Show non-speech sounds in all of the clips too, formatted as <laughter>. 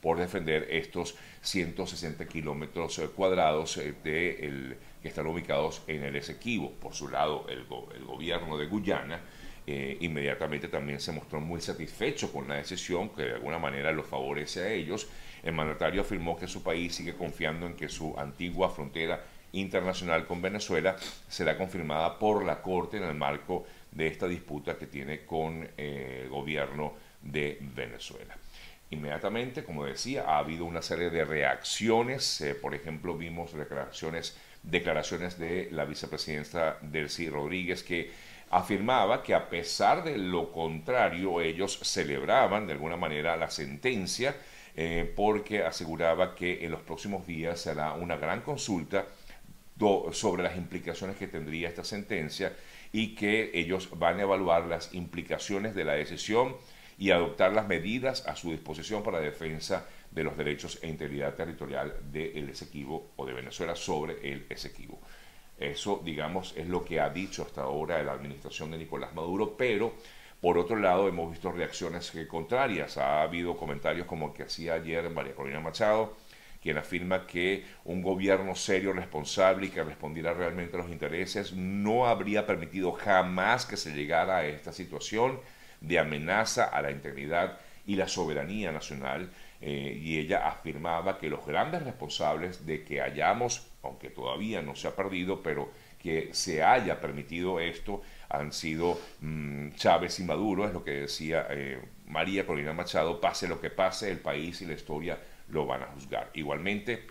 por defender estos 160 kilómetros eh, cuadrados eh, de que están ubicados en el Esequibo. Por su lado, el, gobierno de Guyana eh, inmediatamente también se mostró muy satisfecho con la decisión que de alguna manera lo favorece a ellos. El mandatario afirmó que su país sigue confiando en que su antigua frontera internacional con Venezuela será confirmada por la Corte en el marco de esta disputa que tiene con el gobierno de Venezuela. Inmediatamente, como decía, ha habido una serie de reacciones. Eh, por ejemplo, vimos declaraciones, declaraciones de la vicepresidenta Delcy Rodríguez que afirmaba que a pesar de lo contrario, ellos celebraban de alguna manera la sentencia eh, porque aseguraba que en los próximos días se hará una gran consulta sobre las implicaciones que tendría esta sentencia y que ellos van a evaluar las implicaciones de la decisión y adoptar las medidas a su disposición para defensa de los derechos e integridad territorial del Esequibo o de Venezuela sobre el Esequibo. Eso, digamos, es lo que ha dicho hasta ahora la administración de Nicolás Maduro, pero por otro lado hemos visto reacciones contrarias. Ha habido comentarios como el que hacía ayer María Corina Machado, quien afirma que un gobierno serio, responsable y que respondiera realmente a los intereses no habría permitido jamás que se llegara a esta situación de amenaza a la integridad y la soberanía nacional. Eh, y ella afirmaba que los grandes responsables de que hayamos, aunque todavía no se ha perdido, pero que se haya permitido esto, han sido mm, Chávez y Maduro, es lo que decía eh, María Corina Machado, pase lo que pase, el país y la historia lo van a juzgar. Igualmente,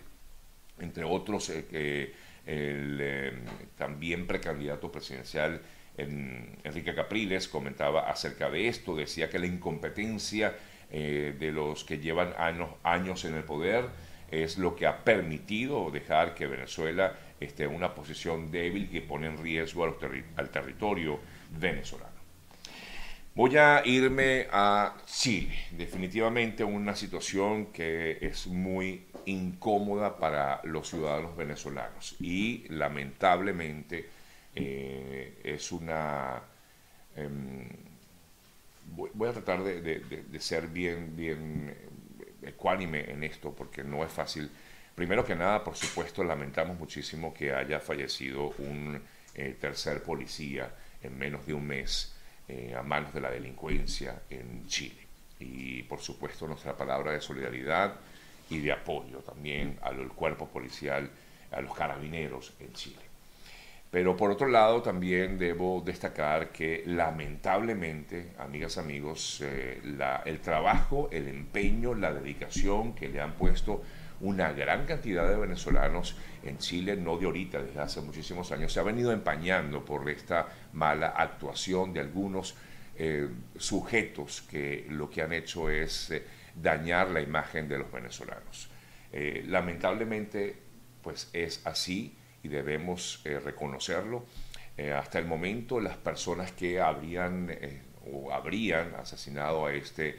entre otros, eh, el eh, también precandidato presidencial Enrique Capriles comentaba acerca de esto, decía que la incompetencia eh, de los que llevan años, años en el poder es lo que ha permitido dejar que Venezuela esté en una posición débil que pone en riesgo al territorio venezolano. Voy a irme a Chile. Definitivamente una situación que es muy incómoda para los ciudadanos venezolanos y lamentablemente eh, es una... Em, voy, a tratar de, ser bien, bien ecuánime en esto porque no es fácil. Primero que nada, por supuesto, lamentamos muchísimo que haya fallecido un eh, tercer policía en menos de un mes eh, a manos de la delincuencia en Chile. Y por supuesto nuestra palabra de solidaridad y de apoyo también al cuerpo policial, a los carabineros en Chile. Pero por otro lado también debo destacar que lamentablemente, amigas, amigos, eh, el trabajo, el empeño, la dedicación que le han puesto una gran cantidad de venezolanos en Chile, no de ahorita, desde hace muchísimos años, se ha venido empañando por esta mala actuación de algunos eh, sujetos que lo que han hecho es eh, dañar la imagen de los venezolanos. Lamentablemente, pues es así y debemos reconocerlo. hasta el momento, las personas que habrían o habrían asesinado a este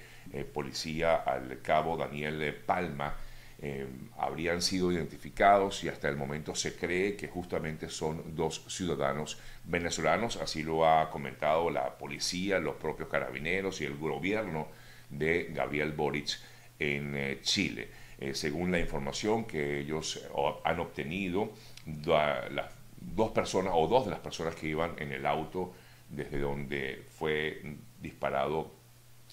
policía, al cabo Daniel Palma, eh, habrían sido identificados y hasta el momento se cree que justamente son dos ciudadanos venezolanos, así lo ha comentado la policía, los propios carabineros y el gobierno de Gabriel Boric en eh, Chile. Eh, según la información que ellos han obtenido, las dos personas o dos de las personas que iban en el auto desde donde fue disparado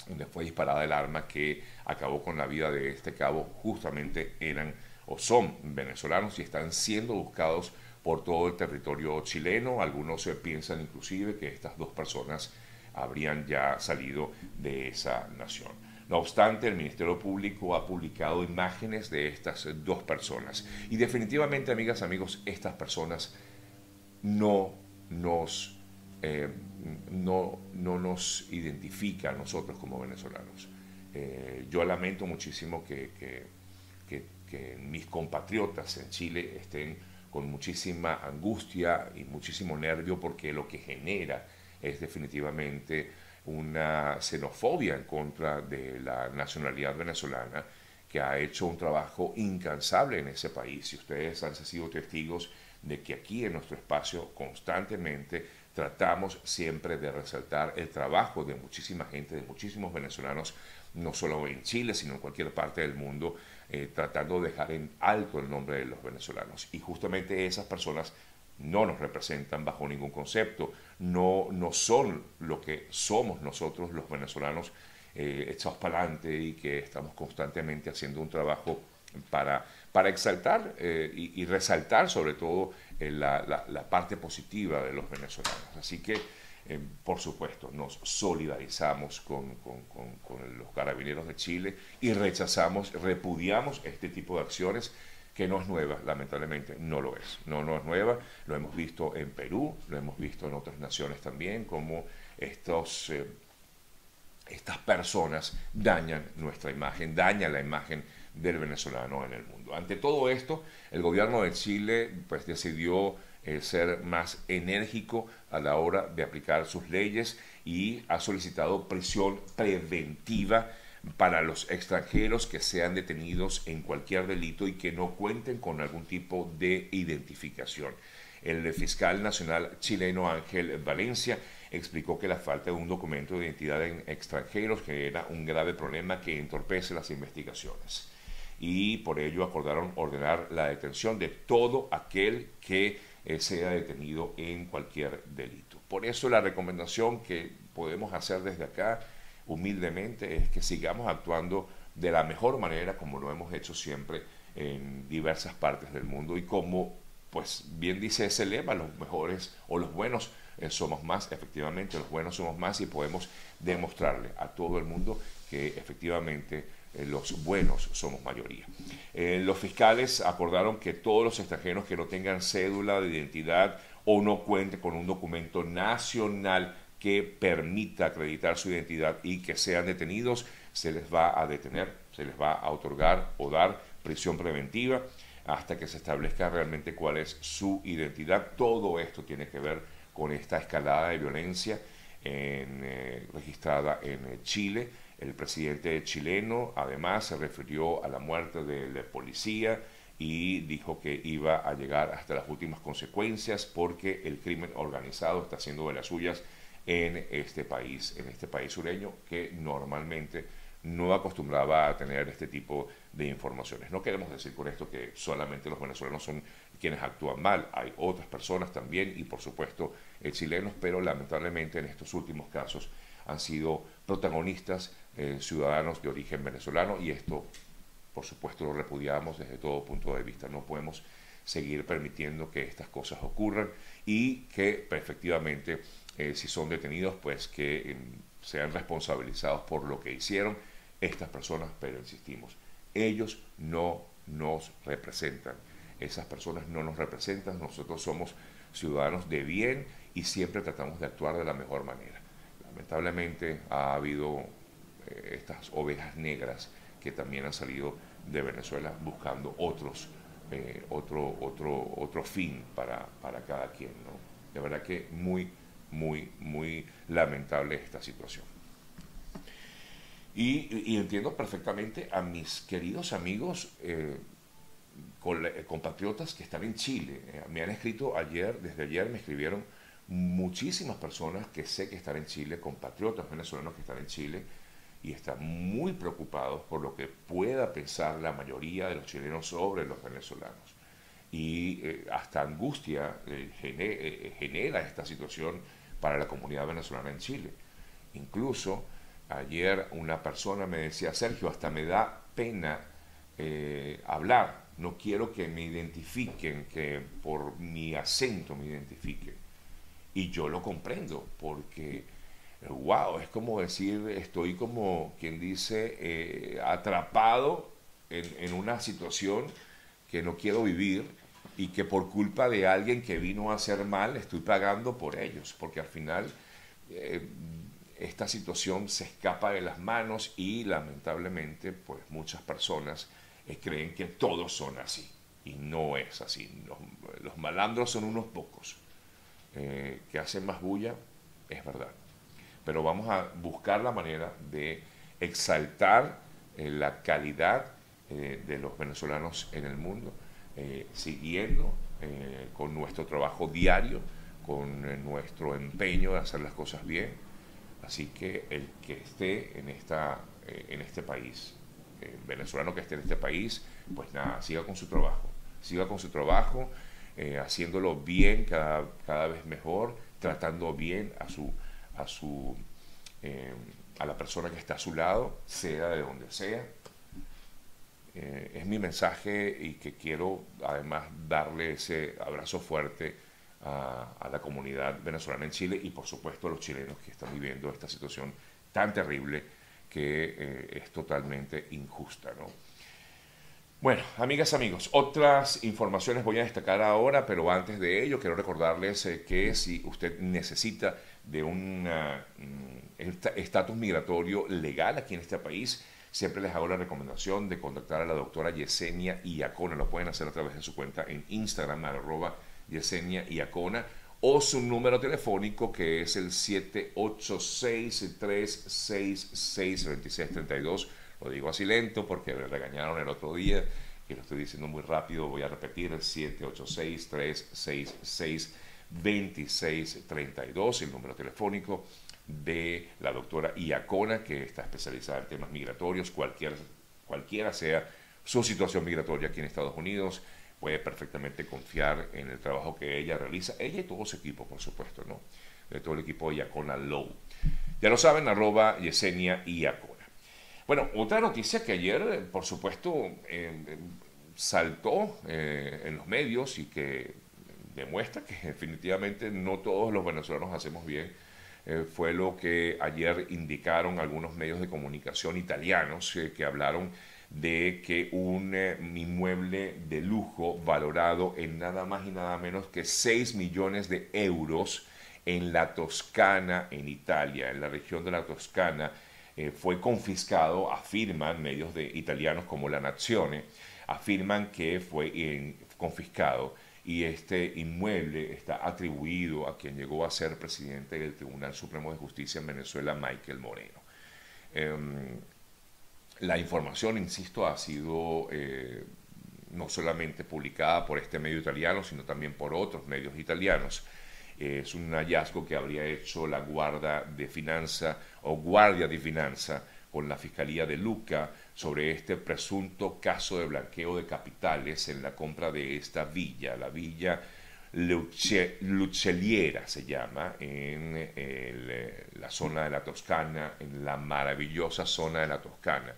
donde fue disparada el arma que acabó con la vida de este cabo, justamente eran o son venezolanos y están siendo buscados por todo el territorio chileno. Algunos se piensan inclusive que estas dos personas habrían ya salido de esa nación. No obstante, el Ministerio Público ha publicado imágenes de estas dos personas. Y definitivamente, amigas, amigos, estas personas no nos eh, no, no, nos a nosotros como venezolanos. Eh, yo lamento muchísimo que, que, mis compatriotas en Chile estén con muchísima angustia y muchísimo nervio porque lo que genera es definitivamente una xenofobia en contra de la nacionalidad venezolana que ha hecho un trabajo incansable en ese país. Y ustedes han sido testigos de que aquí en nuestro espacio constantemente tratamos siempre de resaltar el trabajo de muchísima gente, de muchísimos venezolanos no solo en Chile, sino en cualquier parte del mundo, eh, tratando de dejar en alto el nombre de los venezolanos. Y justamente esas personas no nos representan bajo ningún concepto, no, no son lo que somos nosotros los venezolanos eh, echados para adelante y que estamos constantemente haciendo un trabajo para, para exaltar eh, y, resaltar sobre todo eh, la, la, parte positiva de los venezolanos. Así que, eh, por supuesto, nos solidarizamos con, con, con, los carabineros de Chile y rechazamos, repudiamos este tipo de acciones que no es nueva, lamentablemente no lo es. No, no es nueva, lo hemos visto en Perú, lo hemos visto en otras naciones también, como estos, estas personas dañan nuestra imagen, dañan la imagen del venezolano en el mundo. Ante todo esto, el gobierno de Chile pues, decidió eh, ser más enérgico a la hora de aplicar sus leyes y ha solicitado prisión preventiva para los extranjeros que sean detenidos en cualquier delito y que no cuenten con algún tipo de identificación. El fiscal nacional chileno Ángel Valencia explicó que la falta de un documento de identidad en extranjeros genera un grave problema que entorpece las investigaciones y por ello acordaron ordenar la detención de todo aquel que eh, sea detenido en cualquier delito. Por eso la recomendación que podemos hacer desde acá humildemente es que sigamos actuando de la mejor manera como lo hemos hecho siempre en diversas partes del mundo y como pues bien dice ese lema, los mejores o los buenos eh, somos más, efectivamente los buenos somos más y podemos demostrarle a todo el mundo que efectivamente eh, los buenos somos mayoría. Eh, los fiscales acordaron que todos los extranjeros que no tengan cédula de identidad o no cuenten con un documento nacional que permita acreditar su identidad y que sean detenidos, se les va a detener, se les va a otorgar o dar prisión preventiva hasta que se establezca realmente cuál es su identidad. Todo esto tiene que ver con esta escalada de violencia eh, registrada en Chile el presidente chileno además se refirió a la muerte del policía y dijo que iba a llegar hasta las últimas consecuencias porque el crimen organizado está haciendo de las suyas en este país, en este país sureño que normalmente no acostumbraba a tener este tipo de informaciones. No queremos decir con esto que solamente los venezolanos son quienes actúan mal, hay otras personas también y por supuesto chilenos, pero lamentablemente en estos últimos casos han sido protagonistas eh, ciudadanos de origen venezolano y esto, por supuesto, lo repudiamos desde todo punto de vista. No podemos seguir permitiendo que estas cosas ocurran y que efectivamente, eh, si son detenidos, pues que em, sean responsabilizados por lo que hicieron estas personas, pero insistimos, ellos no nos representan. Esas personas no nos representan, nosotros somos ciudadanos de bien y siempre tratamos de actuar de la mejor manera. Lamentablemente ha habido eh, estas ovejas negras que también han salido de Venezuela buscando otros, eh, otro, otro, otro fin para, para cada quien. ¿no? De verdad que muy, muy, muy lamentable esta situación. Y, entiendo perfectamente a mis queridos amigos eh, compatriotas que están en Chile. me han escrito ayer, desde ayer me escribieron muchísimas personas que sé que están en Chile, compatriotas venezolanos que están en Chile, y están muy preocupados por lo que pueda pensar la mayoría de los chilenos sobre los venezolanos. Y eh, hasta angustia eh, eh, genera, esta situación para la comunidad venezolana en Chile. Incluso ayer una persona me decía, Sergio, hasta me da pena hablar, no quiero que me identifiquen, que por mi acento me identifiquen. Y yo lo comprendo, porque wow, es como decir, estoy como quien dice, eh, atrapado en, una situación que no quiero vivir y que por culpa de alguien que vino a hacer mal estoy pagando por ellos, porque al final eh, esta situación se escapa de las manos y lamentablemente pues muchas personas eh, creen que todos son así. Y no es así. Los, malandros son unos pocos que hacen más bulla, es verdad. Pero vamos a buscar la manera de exaltar eh, la calidad eh, de los venezolanos en el mundo, eh, siguiendo con nuestro trabajo diario, con nuestro empeño de hacer las cosas bien. Así que el que esté en esta eh, en este país, eh, venezolano que esté en este país, pues nada, siga con su trabajo, siga con su trabajo, haciéndolo bien cada, cada, vez mejor, tratando bien a su, a su, a la persona que está a su lado, sea de donde sea. Es mi mensaje y que quiero además darle ese abrazo fuerte a, la comunidad venezolana en Chile y por supuesto a los chilenos que están viviendo esta situación tan terrible que eh, es totalmente injusta. ¿no? Bueno, amigas, amigos, otras informaciones voy a destacar ahora, pero antes de ello quiero recordarles eh, que si usted necesita de un mm, estatus migratorio legal aquí en este país, Siempre les hago la recomendación de contactar a la doctora Yesenia Iacona. Lo pueden hacer a través de su cuenta en Instagram, arroba Yesenia Iacona, o su número telefónico que es el 786-366-2632. Lo digo así lento porque me regañaron el otro día y lo estoy diciendo muy rápido. Voy a repetir: 786 366 2632, el número telefónico de la doctora Iacona, que está especializada en temas migratorios, cualquiera, cualquiera sea su situación migratoria aquí en Estados Unidos, puede perfectamente confiar en el trabajo que ella realiza, ella y todo su equipo, por supuesto, ¿no? De todo el equipo de Iacona Low. Ya lo saben, arroba Yesenia Iacona. Bueno, otra noticia que ayer, por supuesto, eh, eh, saltó eh, en los medios y que demuestra que <laughs> definitivamente no todos los venezolanos hacemos bien, eh, fue lo que ayer indicaron algunos medios de comunicación italianos que hablaron de que un eh, inmueble de lujo valorado en nada más y nada menos que 6 millones de euros en la Toscana, en Italia, en la región de la Toscana, eh, fue confiscado, afirman medios de italianos como La Nazione, afirman que fue confiscado y este inmueble está atribuido a quien llegó a ser presidente del Tribunal Supremo de Justicia en Venezuela, Michael Moreno. Em, la información, insisto, ha sido eh, no solamente publicada por este medio italiano, sino también por otros medios italianos. es un hallazgo que habría hecho la Guardia de Finanza o Guardia de Finanza con la Fiscalía de Luca sobre este presunto caso de blanqueo de capitales en la compra de esta villa, la villa Luceliera se llama, en eh, la zona de la Toscana, en la maravillosa zona de la Toscana.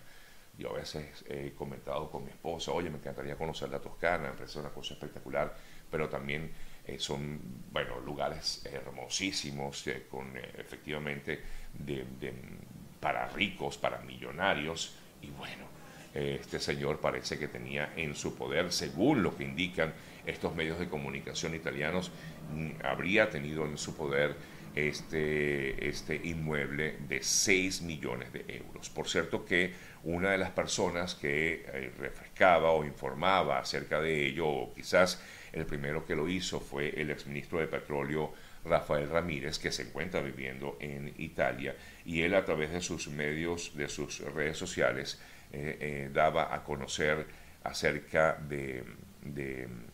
Yo a veces he comentado con mi esposa, oye, me encantaría conocer la Toscana, me parece una cosa espectacular, pero también eh, son, bueno, lugares hermosísimos, eh, con efectivamente de, para ricos, para millonarios, y bueno, este señor parece que tenía en su poder, según lo que indican estos medios de comunicación italianos, mm, habría tenido en su poder este, este inmueble de 6 millones de euros. Por cierto que una de las personas que eh, refrescaba o informaba acerca de ello, o quizás el primero que lo hizo fue el exministro de Petróleo Rafael Ramírez, que se encuentra viviendo en Italia, y él a través de sus medios, de sus redes sociales, eh, eh, daba a conocer acerca de,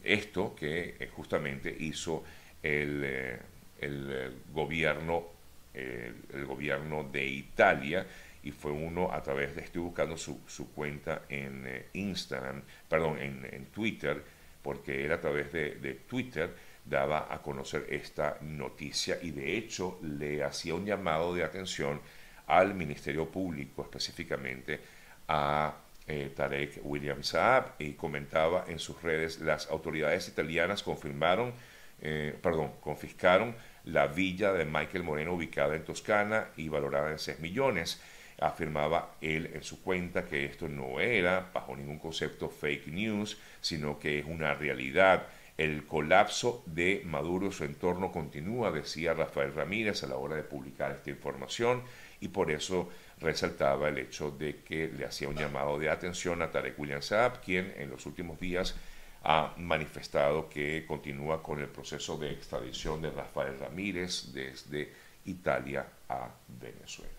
esto que justamente hizo el, el gobierno, el gobierno de Italia, y fue uno a través de, estoy buscando su, su cuenta en eh, Instagram, perdón, en, Twitter, porque él a través de, Twitter daba a conocer esta noticia y de hecho le hacía un llamado de atención al Ministerio Público, específicamente a eh, Tarek William Saab, y comentaba en sus redes, las autoridades italianas confirmaron, eh, perdón, confiscaron la villa de Michael Moreno ubicada en Toscana y valorada en 6 millones afirmaba él en su cuenta que esto no era bajo ningún concepto fake news, sino que es una realidad. El colapso de Maduro y su entorno continúa, decía Rafael Ramírez a la hora de publicar esta información, y por eso resaltaba el hecho de que le hacía un llamado de atención a Tarek William Saab, quien en los últimos días ha manifestado que continúa con el proceso de extradición de Rafael Ramírez desde Italia a Venezuela.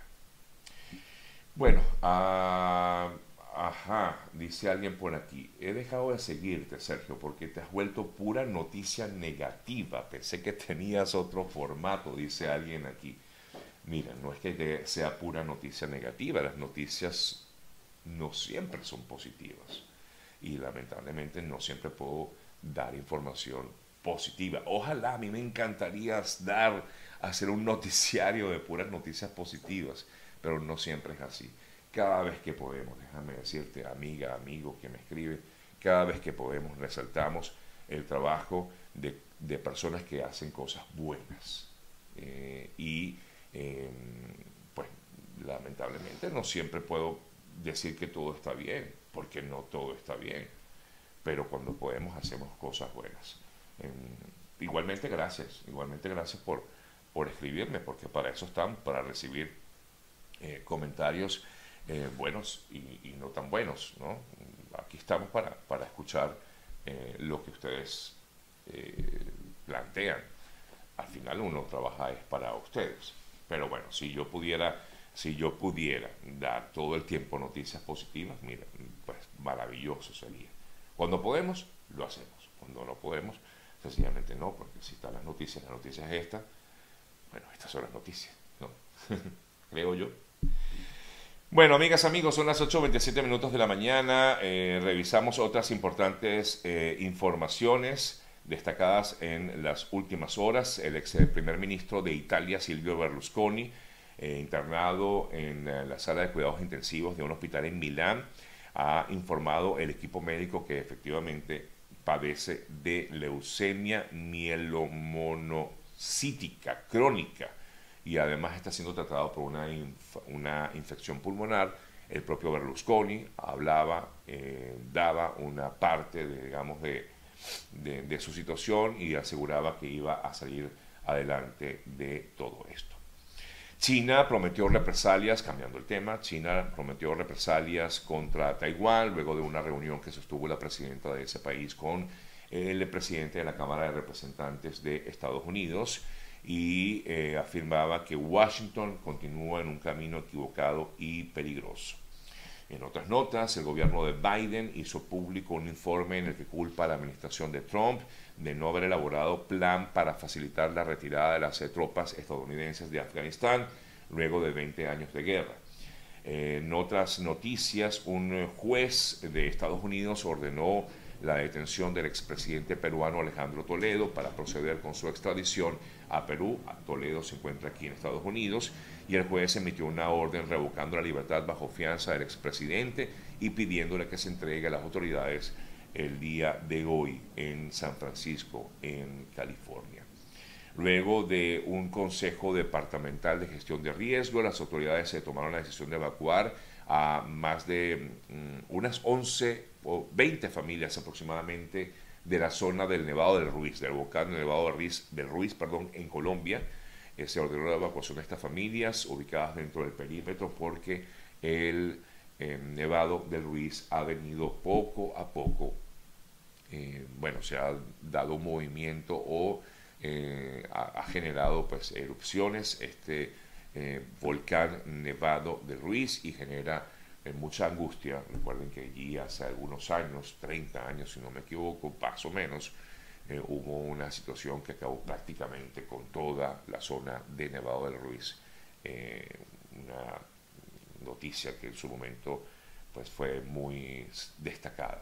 Bueno, ah, ajá, dice alguien por aquí. He dejado de seguirte, Sergio, porque te has vuelto pura noticia negativa. Pensé que tenías otro formato, dice alguien aquí. Mira, no es que sea pura noticia negativa, las noticias no siempre son positivas y lamentablemente no siempre puedo dar información positiva. Ojalá, a mí me encantaría dar, hacer un <laughs> noticiario de puras noticias positivas, pero no siempre es así. Cada vez que podemos, déjame decirte, amiga, amigo que me escribe, cada vez que podemos resaltamos el trabajo de, de personas que hacen cosas buenas. Eh, y Em, pues lamentablemente no siempre puedo decir que todo está bien, porque no todo está bien, pero cuando podemos hacemos cosas buenas. Em, igualmente gracias, igualmente gracias por, por escribirme, porque para eso están, para recibir eh, comentarios eh, buenos y, no tan buenos, ¿no? Aquí estamos para, para escuchar eh, lo que ustedes plantean. Al final uno trabaja es para ustedes. Pero bueno, si yo pudiera, si yo pudiera dar todo el tiempo noticias positivas, mira, pues maravilloso sería. Cuando podemos, lo hacemos. Cuando no podemos, sencillamente no, porque si están las noticias, la noticia es esta, bueno, estas son las noticias, ¿no? <laughs> Creo yo. Bueno, amigas, amigos, son las 8.27 minutos de la mañana. Eh, revisamos otras importantes eh, informaciones destacadas en las últimas horas. El ex primer ministro de Italia, Silvio Berlusconi, eh, internado en eh, la sala de cuidados intensivos de un hospital en Milán, ha informado el equipo médico que efectivamente padece de leucemia mielomonocítica crónica y además está siendo tratado por una, una infección pulmonar. El propio Berlusconi hablaba, eh, daba una parte, de, digamos, de, de, su situación y aseguraba que iba a salir adelante de todo esto. China prometió represalias, cambiando el tema, China prometió represalias contra Taiwán luego de una reunión que sostuvo la presidenta de ese país con el presidente de la Cámara de Representantes de Estados Unidos y eh, afirmaba que Washington continúa en un camino equivocado y peligroso. En otras notas, el gobierno de Biden hizo público un informe en el que culpa a la administración de Trump de no haber elaborado plan para facilitar la retirada de las tropas estadounidenses de Afganistán luego de 20 años de guerra. En otras noticias, un juez de Estados Unidos ordenó la detención del expresidente peruano Alejandro Toledo para proceder con su extradición a Perú. Toledo se encuentra aquí en Estados Unidos y el juez emitió una orden revocando la libertad bajo fianza del expresidente y pidiéndole que se entregue a las autoridades el día de hoy en San Francisco, en California. Luego de un consejo departamental de gestión de riesgo, las autoridades se tomaron la decisión de evacuar a más de mm, unas 11 o 20 familias aproximadamente de la zona del Nevado del Ruiz, del volcán del Nevado del Ruiz, del Ruiz perdón, en Colombia. Eh, se ordenó la evacuación de estas familias ubicadas dentro del perímetro porque el eh, Nevado del Ruiz ha venido poco a poco, eh, bueno, se ha dado un movimiento o ha, ha, generado pues erupciones este volcán Nevado del Ruiz y genera mucha angustia. Recuerden que allí hace algunos años, 30 años si no me equivoco, más o menos, eh, hubo una situación que acabó prácticamente con toda la zona de Nevado del Ruiz. Eh, una noticia que en su momento pues, fue muy destacada.